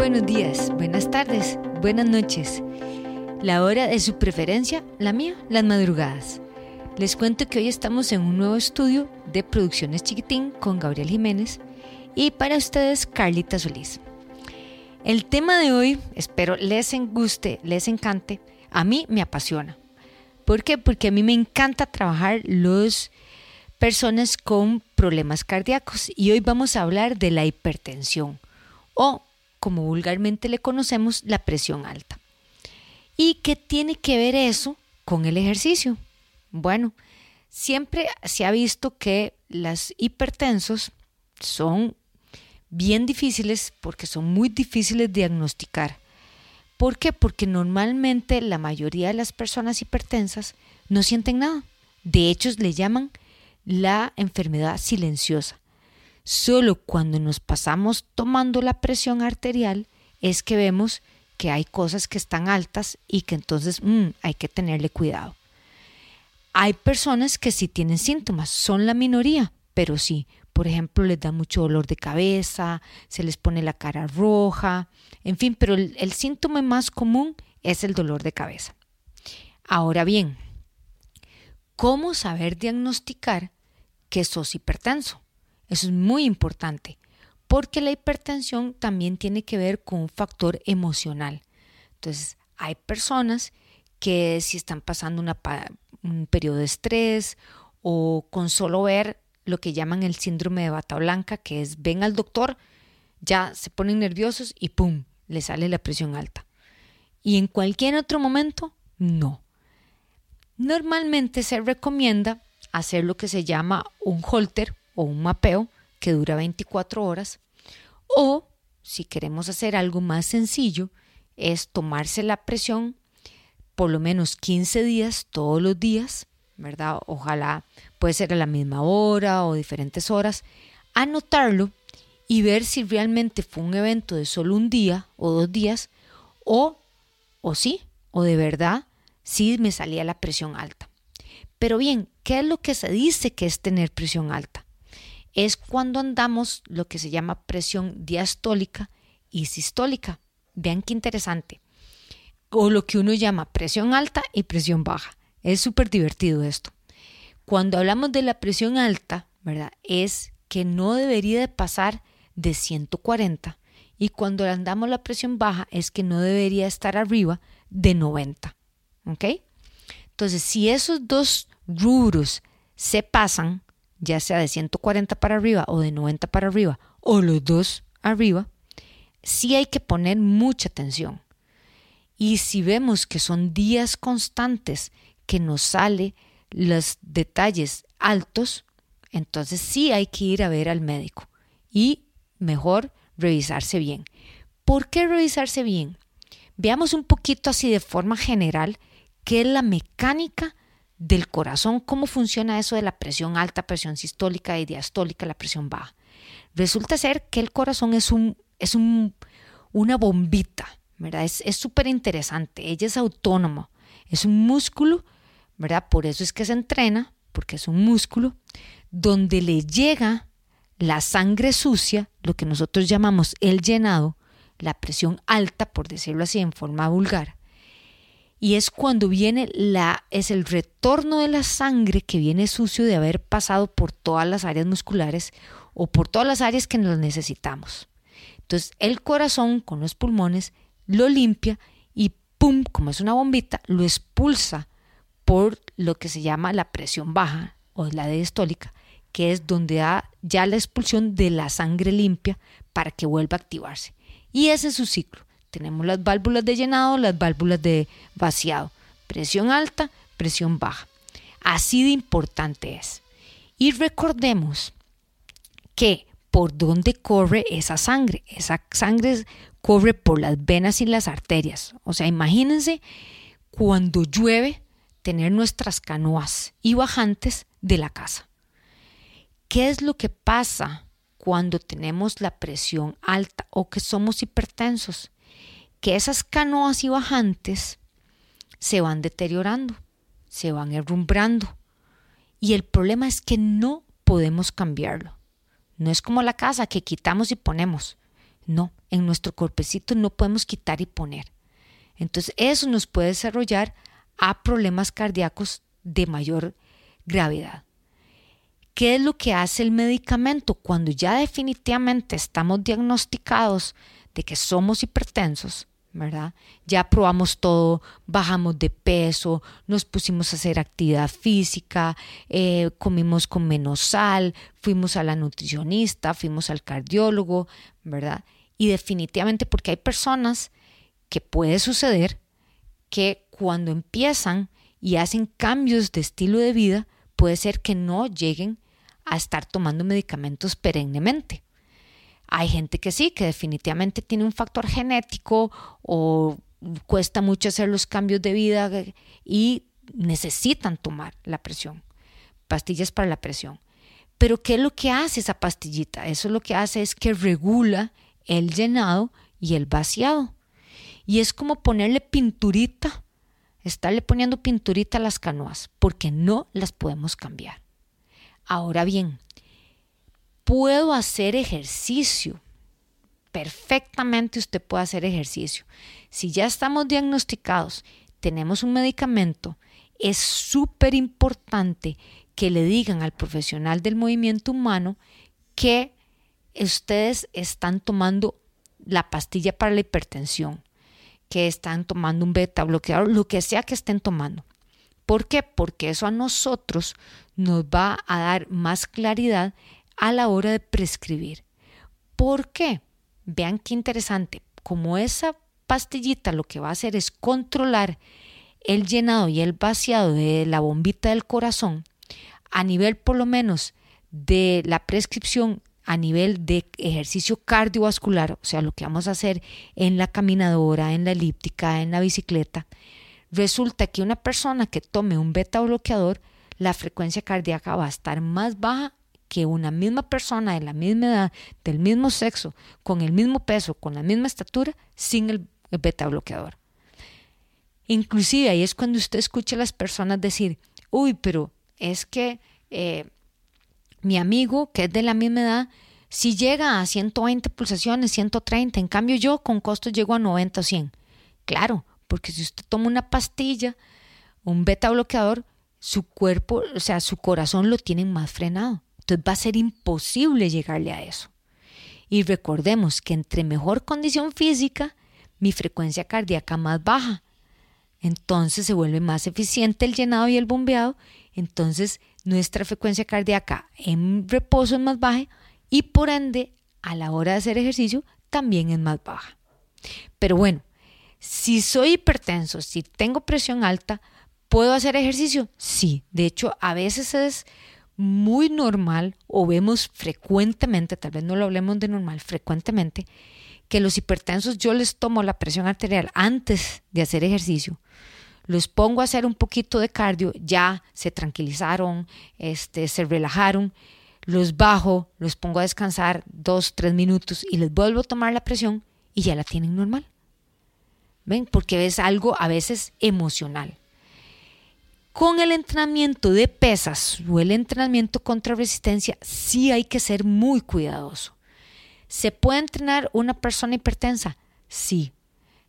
buenos días, buenas tardes, buenas noches. La hora de su preferencia, la mía, las madrugadas. Les cuento que hoy estamos en un nuevo estudio de Producciones Chiquitín con Gabriel Jiménez y para ustedes Carlita Solís. El tema de hoy, espero les guste, les encante, a mí me apasiona. ¿Por qué? Porque a mí me encanta trabajar los personas con problemas cardíacos y hoy vamos a hablar de la hipertensión o como vulgarmente le conocemos la presión alta. ¿Y qué tiene que ver eso con el ejercicio? Bueno, siempre se ha visto que los hipertensos son bien difíciles porque son muy difíciles de diagnosticar. ¿Por qué? Porque normalmente la mayoría de las personas hipertensas no sienten nada. De hecho, le llaman la enfermedad silenciosa. Solo cuando nos pasamos tomando la presión arterial es que vemos que hay cosas que están altas y que entonces mm, hay que tenerle cuidado. Hay personas que sí tienen síntomas, son la minoría, pero sí, por ejemplo, les da mucho dolor de cabeza, se les pone la cara roja, en fin, pero el, el síntoma más común es el dolor de cabeza. Ahora bien, ¿cómo saber diagnosticar que sos hipertenso? Eso es muy importante, porque la hipertensión también tiene que ver con un factor emocional. Entonces, hay personas que si están pasando un periodo de estrés o con solo ver lo que llaman el síndrome de bata blanca, que es ven al doctor, ya se ponen nerviosos y ¡pum! le sale la presión alta. Y en cualquier otro momento, no. Normalmente se recomienda hacer lo que se llama un holter o un mapeo que dura 24 horas. O, si queremos hacer algo más sencillo, es tomarse la presión por lo menos 15 días, todos los días, ¿verdad? Ojalá puede ser a la misma hora o diferentes horas, anotarlo y ver si realmente fue un evento de solo un día o dos días o, o sí, o de verdad, sí me salía la presión alta. Pero bien, ¿qué es lo que se dice que es tener presión alta? Es cuando andamos lo que se llama presión diastólica y sistólica. Vean qué interesante o lo que uno llama presión alta y presión baja. Es súper divertido esto. Cuando hablamos de la presión alta, ¿verdad? Es que no debería de pasar de 140 y cuando andamos la presión baja es que no debería estar arriba de 90. ¿Ok? Entonces, si esos dos rubros se pasan, ya sea de 140 para arriba o de 90 para arriba, o los dos arriba, sí hay que poner mucha atención. Y si vemos que son días constantes que nos sale los detalles altos, entonces sí hay que ir a ver al médico y mejor revisarse bien. ¿Por qué revisarse bien? Veamos un poquito así de forma general qué es la mecánica del corazón, cómo funciona eso de la presión alta, presión sistólica y diastólica, la presión baja. Resulta ser que el corazón es, un, es un, una bombita es súper interesante. Ella es autónoma, es un músculo, ¿verdad? Por eso es que se entrena, porque es un músculo, donde le llega la sangre sucia, lo que nosotros llamamos el llenado, la presión alta, por decirlo así en forma vulgar. Y es cuando viene la, es el retorno de la sangre que viene sucio de haber pasado por todas las áreas musculares o por todas las áreas que nos necesitamos. Entonces, el corazón con los pulmones lo limpia y ¡pum! como es una bombita, lo expulsa por lo que se llama la presión baja o la diastólica, que es donde da ya la expulsión de la sangre limpia para que vuelva a activarse. Y ese es su ciclo. Tenemos las válvulas de llenado, las válvulas de vaciado. Presión alta, presión baja. Así de importante es. Y recordemos que por dónde corre esa sangre. Esa sangre corre por las venas y las arterias. O sea, imagínense cuando llueve tener nuestras canoas y bajantes de la casa. ¿Qué es lo que pasa cuando tenemos la presión alta o que somos hipertensos? Que esas canoas y bajantes se van deteriorando, se van herrumbrando. Y el problema es que no podemos cambiarlo. No es como la casa que quitamos y ponemos. No, en nuestro cuerpecito no podemos quitar y poner. Entonces eso nos puede desarrollar a problemas cardíacos de mayor gravedad. ¿Qué es lo que hace el medicamento cuando ya definitivamente estamos diagnosticados de que somos hipertensos? ¿Verdad? Ya probamos todo, bajamos de peso, nos pusimos a hacer actividad física, eh, comimos con menos sal, fuimos a la nutricionista, fuimos al cardiólogo, ¿verdad? Y definitivamente porque hay personas que puede suceder que cuando empiezan y hacen cambios de estilo de vida, puede ser que no lleguen a estar tomando medicamentos perennemente. Hay gente que sí, que definitivamente tiene un factor genético o cuesta mucho hacer los cambios de vida y necesitan tomar la presión, pastillas para la presión. Pero ¿qué es lo que hace esa pastillita? Eso lo que hace es que regula el llenado y el vaciado. Y es como ponerle pinturita, estarle poniendo pinturita a las canoas, porque no las podemos cambiar. Ahora bien, puedo hacer ejercicio. Perfectamente usted puede hacer ejercicio. Si ya estamos diagnosticados, tenemos un medicamento, es súper importante que le digan al profesional del movimiento humano que ustedes están tomando la pastilla para la hipertensión, que están tomando un beta bloqueador, lo que sea que estén tomando. ¿Por qué? Porque eso a nosotros nos va a dar más claridad a la hora de prescribir. ¿Por qué? Vean qué interesante. Como esa pastillita lo que va a hacer es controlar el llenado y el vaciado de la bombita del corazón a nivel por lo menos de la prescripción a nivel de ejercicio cardiovascular, o sea, lo que vamos a hacer en la caminadora, en la elíptica, en la bicicleta, resulta que una persona que tome un beta bloqueador, la frecuencia cardíaca va a estar más baja que una misma persona de la misma edad, del mismo sexo, con el mismo peso, con la misma estatura, sin el, beta bloqueador. Inclusive ahí es cuando usted escucha a las personas decir, uy, pero es que eh, mi amigo que es de la misma edad, si llega a 120 pulsaciones, 130, en cambio yo con costos llego a 90 o 100. Claro, porque si usted toma una pastilla, un beta bloqueador, su cuerpo, o sea, su corazón lo tiene más frenado. Entonces va a ser imposible llegarle a eso. Y recordemos que entre mejor condición física, mi frecuencia cardíaca más baja. Entonces se vuelve más eficiente el llenado y el bombeado. Entonces nuestra frecuencia cardíaca en reposo es más baja y por ende a la hora de hacer ejercicio también es más baja. Pero bueno, si soy hipertenso, si tengo presión alta, ¿puedo hacer ejercicio? Sí, de hecho a veces es muy normal o vemos frecuentemente, tal vez no lo hablemos de normal, frecuentemente, que los hipertensos yo les tomo la presión arterial antes de hacer ejercicio, los pongo a hacer un poquito de cardio, ya se tranquilizaron, este, se relajaron, los bajo, los pongo a descansar dos, tres minutos y les vuelvo a tomar la presión y ya la tienen normal. ¿Ven? Porque es algo a veces emocional. Con el entrenamiento de pesas o el entrenamiento contra resistencia, sí hay que ser muy cuidadoso. ¿Se puede entrenar una persona hipertensa? Sí.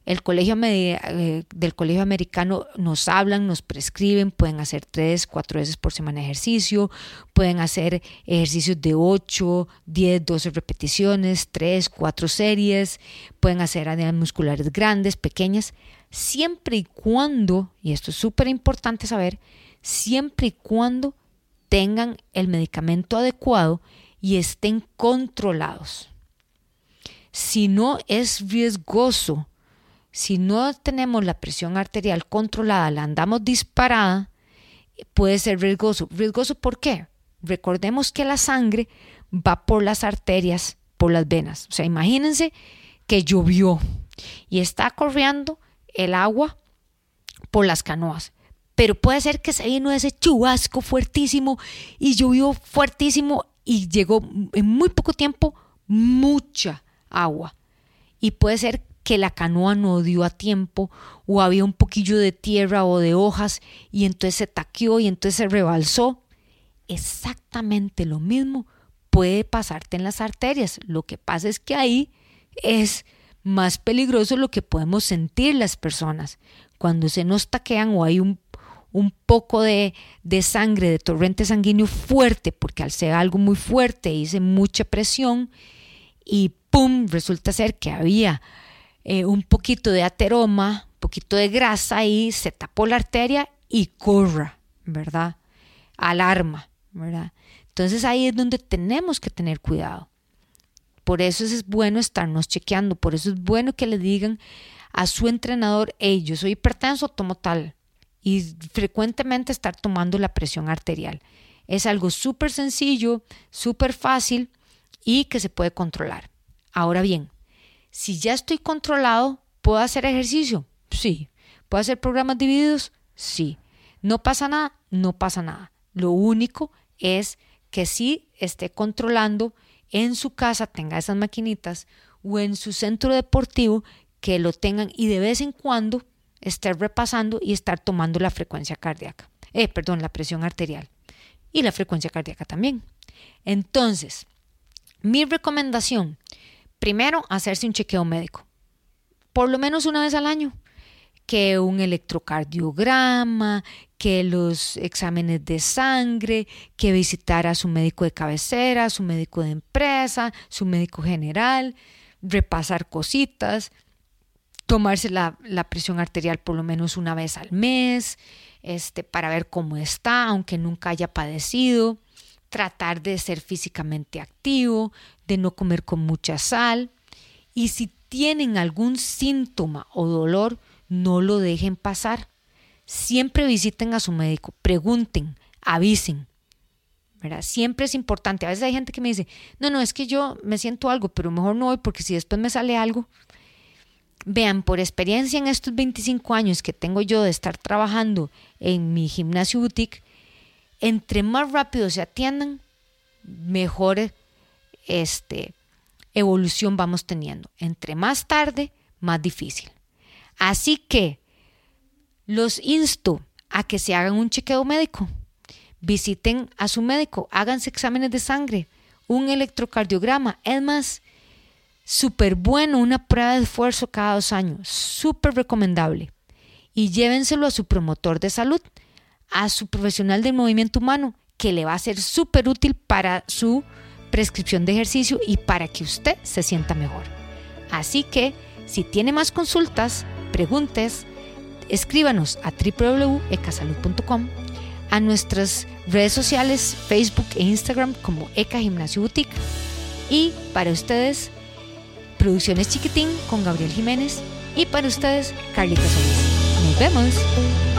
El colegio eh, del colegio americano nos hablan, nos prescriben, pueden hacer tres, cuatro veces por semana ejercicio, pueden hacer ejercicios de 8, 10, 12 repeticiones, 3, 4 series, pueden hacer áreas musculares grandes, pequeñas siempre y cuando, y esto es súper importante saber, siempre y cuando tengan el medicamento adecuado y estén controlados. Si no es riesgoso, si no tenemos la presión arterial controlada, la andamos disparada, puede ser riesgoso. ¿Riesgoso por qué? Recordemos que la sangre va por las arterias, por las venas. O sea, imagínense que llovió y está corriendo el agua por las canoas. Pero puede ser que se vino ese chubasco fuertísimo y llovió fuertísimo y llegó en muy poco tiempo mucha agua. Y puede ser que la canoa no dio a tiempo o había un poquillo de tierra o de hojas y entonces se taqueó y entonces se rebalsó. Exactamente lo mismo puede pasarte en las arterias. Lo que pasa es que ahí es más peligroso lo que podemos sentir las personas cuando se nos taquean o hay un, un poco de, de, sangre, de torrente sanguíneo fuerte, porque al ser algo muy fuerte hice mucha presión y ¡pum! resulta ser que había eh, un poquito de ateroma, un poquito de grasa ahí, se tapó la arteria y corra, ¿verdad? Alarma, ¿verdad? Entonces ahí es donde tenemos que tener cuidado. Por eso es bueno estarnos chequeando, por eso es bueno que le digan a su entrenador, hey, yo soy hipertenso, tomo tal. Y frecuentemente estar tomando la presión arterial. Es algo súper sencillo, súper fácil y que se puede controlar. Ahora bien, si ya estoy controlado, ¿puedo hacer ejercicio? Sí. ¿Puedo hacer programas divididos? Sí. ¿No pasa nada? No pasa nada. Lo único es que sí esté controlando en su casa, tenga esas maquinitas o en su centro deportivo que lo tengan y de vez en cuando estar repasando y estar tomando la frecuencia cardíaca. Eh, perdón, la presión arterial y la frecuencia cardíaca también. Entonces, mi recomendación, primero, hacerse un chequeo médico, por lo menos una vez al año, que un electrocardiograma, que los exámenes de sangre, que visitar a su médico de cabecera, su médico de empresa, su médico general, repasar cositas, tomarse la, la, presión arterial por lo menos una vez al mes, este, para ver cómo está, aunque nunca haya padecido, tratar de ser físicamente activo, de no comer con mucha sal. Y si tienen algún síntoma o dolor, no lo dejen pasar. Siempre visiten a su médico, pregunten, avisen. ¿verdad? Siempre es importante. A veces hay gente que me dice, no, no, es que yo me siento algo, pero mejor no voy porque si después me sale algo. Vean, por experiencia en estos 25 años que tengo yo de estar trabajando en mi gimnasio boutique, entre más rápido se atiendan, mejor este, evolución vamos teniendo. Entre más tarde, más difícil. Así que los insto a que se hagan un chequeo médico. Visiten a su médico, háganse exámenes de sangre, un electrocardiograma. Es más, súper bueno una prueba de esfuerzo cada dos años, súper recomendable. Y llévenselo a su promotor de salud, a su profesional del movimiento humano, que le va a ser súper útil para su prescripción de ejercicio y para que usted se sienta mejor. Así que, si tiene más consultas, preguntes, escríbanos a www.ecasalud.com, a nuestras redes sociales, Facebook e Instagram como Eca Gimnasio Boutique. Y para ustedes, Producciones Chiquitín con Gabriel Jiménez. Y para ustedes, Carlita Solís. Nos vemos.